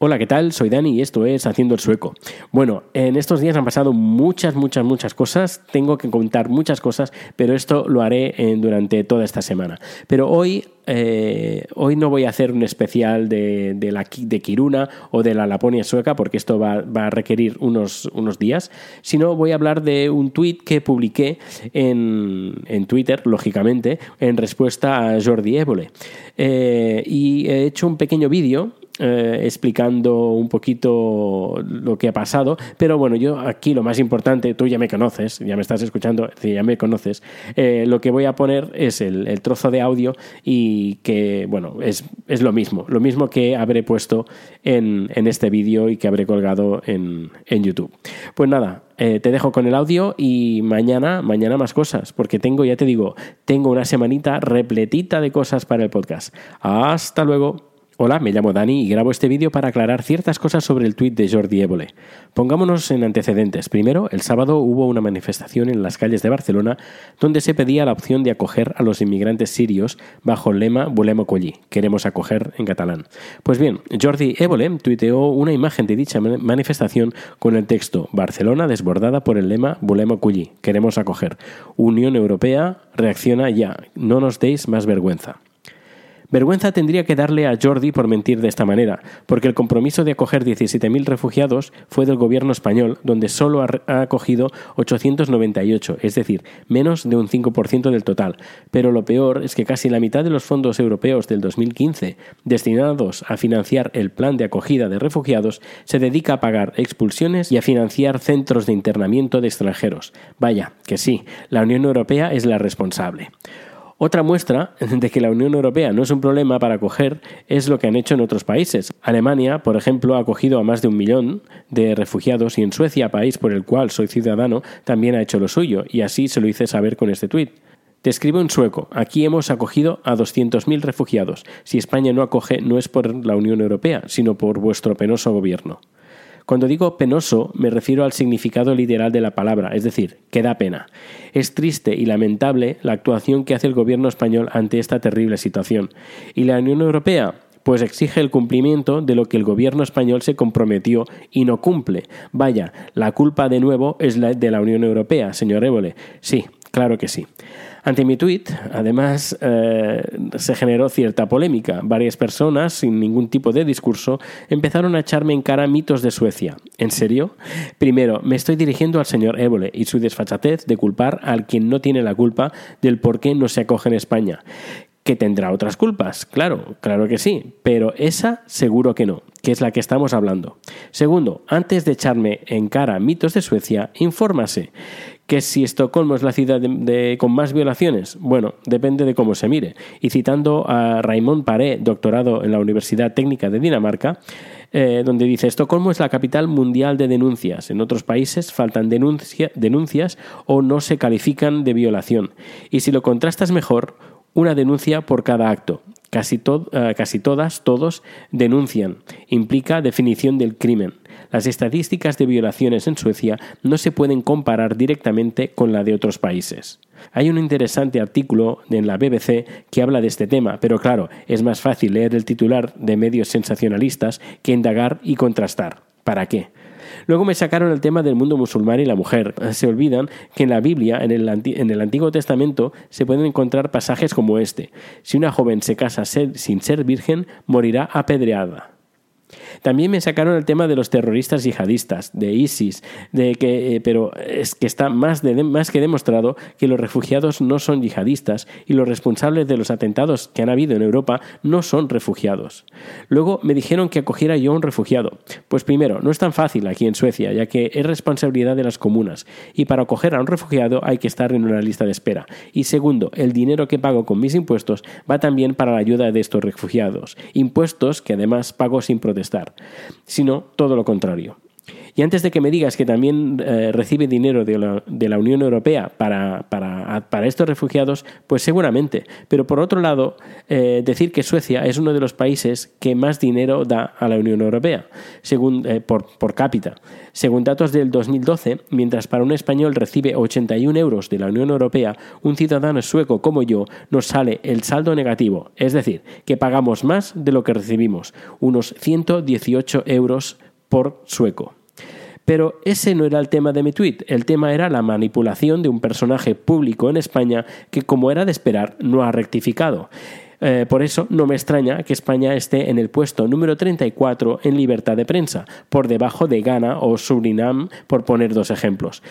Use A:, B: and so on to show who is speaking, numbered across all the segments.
A: Hola, ¿qué tal? Soy Dani y esto es Haciendo el Sueco. Bueno, en estos días han pasado muchas, muchas, muchas cosas. Tengo que contar muchas cosas, pero esto lo haré en- durante toda esta semana. Pero hoy, eh, hoy no voy a hacer un especial de, la, de Kiruna o de la Laponia sueca, porque esto va, va a requerir unos, unos días, sino voy a hablar de un tuit que publiqué en, en Twitter, lógicamente, en respuesta a Jordi Évole. Eh, y he hecho un pequeño vídeo eh, explicando un poquito lo que ha pasado. Pero bueno, yo aquí lo más importante, tú ya me conoces, ya me estás escuchando, ya me conoces. eh, lo que voy a poner es el, el trozo de audio y que, bueno, es, es lo mismo, lo mismo que habré puesto en, en este vídeo y que habré colgado en, en YouTube. Pues nada. eh, te dejo con el audio y mañana, mañana más cosas, porque tengo, ya te digo, tengo una semanita repletita de cosas para el podcast. Hasta luego. Hola, me llamo Dani y grabo este vídeo para aclarar ciertas cosas sobre el tuit de Jordi Évole. Pongámonos en antecedentes. Primero, el sábado hubo una manifestación en las calles de Barcelona donde se pedía la opción de acoger a los inmigrantes sirios bajo el lema Volem acollir, queremos acoger en catalán. Pues bien, Jordi Évole tuiteó una imagen de dicha man- manifestación con el texto Barcelona desbordada por el lema Volem acollir, queremos acoger. Unión Europea reacciona ya, no nos deis más vergüenza. Vergüenza tendría que darle a Jordi por mentir de esta manera, porque el compromiso de acoger 17.000 refugiados fue del gobierno español, donde solo ha acogido 898, es decir, menos de un 5% del total. Pero lo peor es que casi la mitad de los fondos europeos del 2015 destinados a financiar el plan de acogida de refugiados se dedica a pagar expulsiones y a financiar centros de internamiento de extranjeros. Vaya, que sí, la Unión Europea es la responsable. Otra muestra de que la Unión Europea no es un problema para acoger es lo que han hecho en otros países. Alemania, por ejemplo, ha acogido a más de un millón de refugiados y en Suecia, país por el cual soy ciudadano, también ha hecho lo suyo y así se lo hice saber con este tuit. Te escribo en sueco. Aquí hemos acogido a 200.000 refugiados. Si España no acoge, no es por la Unión Europea, sino por vuestro penoso gobierno. Cuando digo penoso, me refiero al significado literal de la palabra, es decir, que da pena. Es triste y lamentable la actuación que hace el gobierno español ante esta terrible situación. ¿Y la Unión Europea? Pues exige el cumplimiento de lo que el gobierno español se comprometió y no cumple. Vaya, la culpa de nuevo es la de la Unión Europea, señor Évole. Sí, claro que sí. Ante mi tuit, además, eh, se generó cierta polémica. Varias personas, sin ningún tipo de discurso, empezaron a echarme en cara mitos de Suecia. ¿En serio? Primero, me estoy dirigiendo al señor Évole y su desfachatez de culpar al quien no tiene la culpa del por qué no se acoge en España. Que tendrá otras culpas, claro, claro que sí, pero esa seguro que no, que es la que estamos hablando. Segundo, antes de echarme en cara mitos de Suecia, infórmase que si Estocolmo es la ciudad con más violaciones, bueno, depende de cómo se mire. Y citando a Raymond Paré, doctorado en la Universidad Técnica de Dinamarca, eh, donde dice Estocolmo es la capital mundial de denuncias. En otros países faltan denuncia- denuncias o no se califican de violación. Y si lo contrastas mejor, una denuncia por cada acto. Eh, casi todas, todos denuncian. Implica definición del crimen. Las estadísticas de violaciones en Suecia no se pueden comparar directamente con la de otros países. Hay un interesante artículo en la BBC que habla de este tema, pero claro, es más fácil leer el titular de medios sensacionalistas que indagar y contrastar. ¿Para qué? Luego me sacaron el tema del mundo musulmán y la mujer. Se olvidan que en la Biblia, en el, Antiguo Testamento, se pueden encontrar pasajes como este. Si una joven se casa sin ser virgen, morirá apedreada. También me sacaron el tema de los terroristas yihadistas, de ISIS, de que, eh, pero es que está más, más que demostrado que los refugiados no son yihadistas y los responsables de los atentados que han habido en Europa no son refugiados. Luego me dijeron que acogiera yo a un refugiado. Pues primero, no es tan fácil aquí en Suecia, ya que es responsabilidad de las comunas y para acoger a un refugiado hay que estar en una lista de espera. Y segundo, el dinero que pago con mis impuestos va también para la ayuda de estos refugiados. Impuestos que además pago sin protestar sino todo lo contrario. Y antes de que me digas que también eh, recibe dinero de la, Unión Europea para, estos refugiados, pues seguramente. Pero por otro lado, eh, decir que Suecia es uno de los países que más dinero da a la Unión Europea, según, eh, por, por cápita. Según datos del 2012, mientras para un español recibe 81 euros de la Unión Europea, un ciudadano sueco como yo nos sale el saldo negativo, es decir, que pagamos más de lo que recibimos, unos 118 euros por sueco. Pero ese no era el tema de mi tweet, el tema era la manipulación de un personaje público en España que, como era de esperar, no ha rectificado. Eh, por eso no me extraña que España esté en el puesto número 34 en libertad de prensa, por debajo de Ghana o Surinam, por poner dos ejemplos.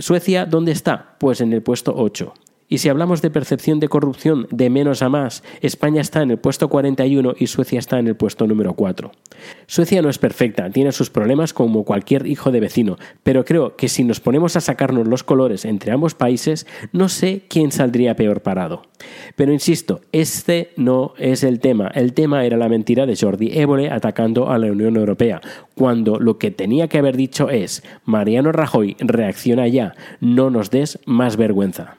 A: Suecia, ¿dónde está? Pues en el puesto 8. Y si hablamos de percepción de corrupción de menos a más, España está en el puesto 41 y Suecia está en el puesto número 4. Suecia no es perfecta, tiene sus problemas como cualquier hijo de vecino, pero creo que si nos ponemos a sacarnos los colores entre ambos países, no sé quién saldría peor parado. Pero insisto, este no es el tema. El tema era la mentira de Jordi Évole atacando a la Unión Europea, cuando lo que tenía que haber dicho es, Mariano Rajoy, reacciona ya, no nos des más vergüenza.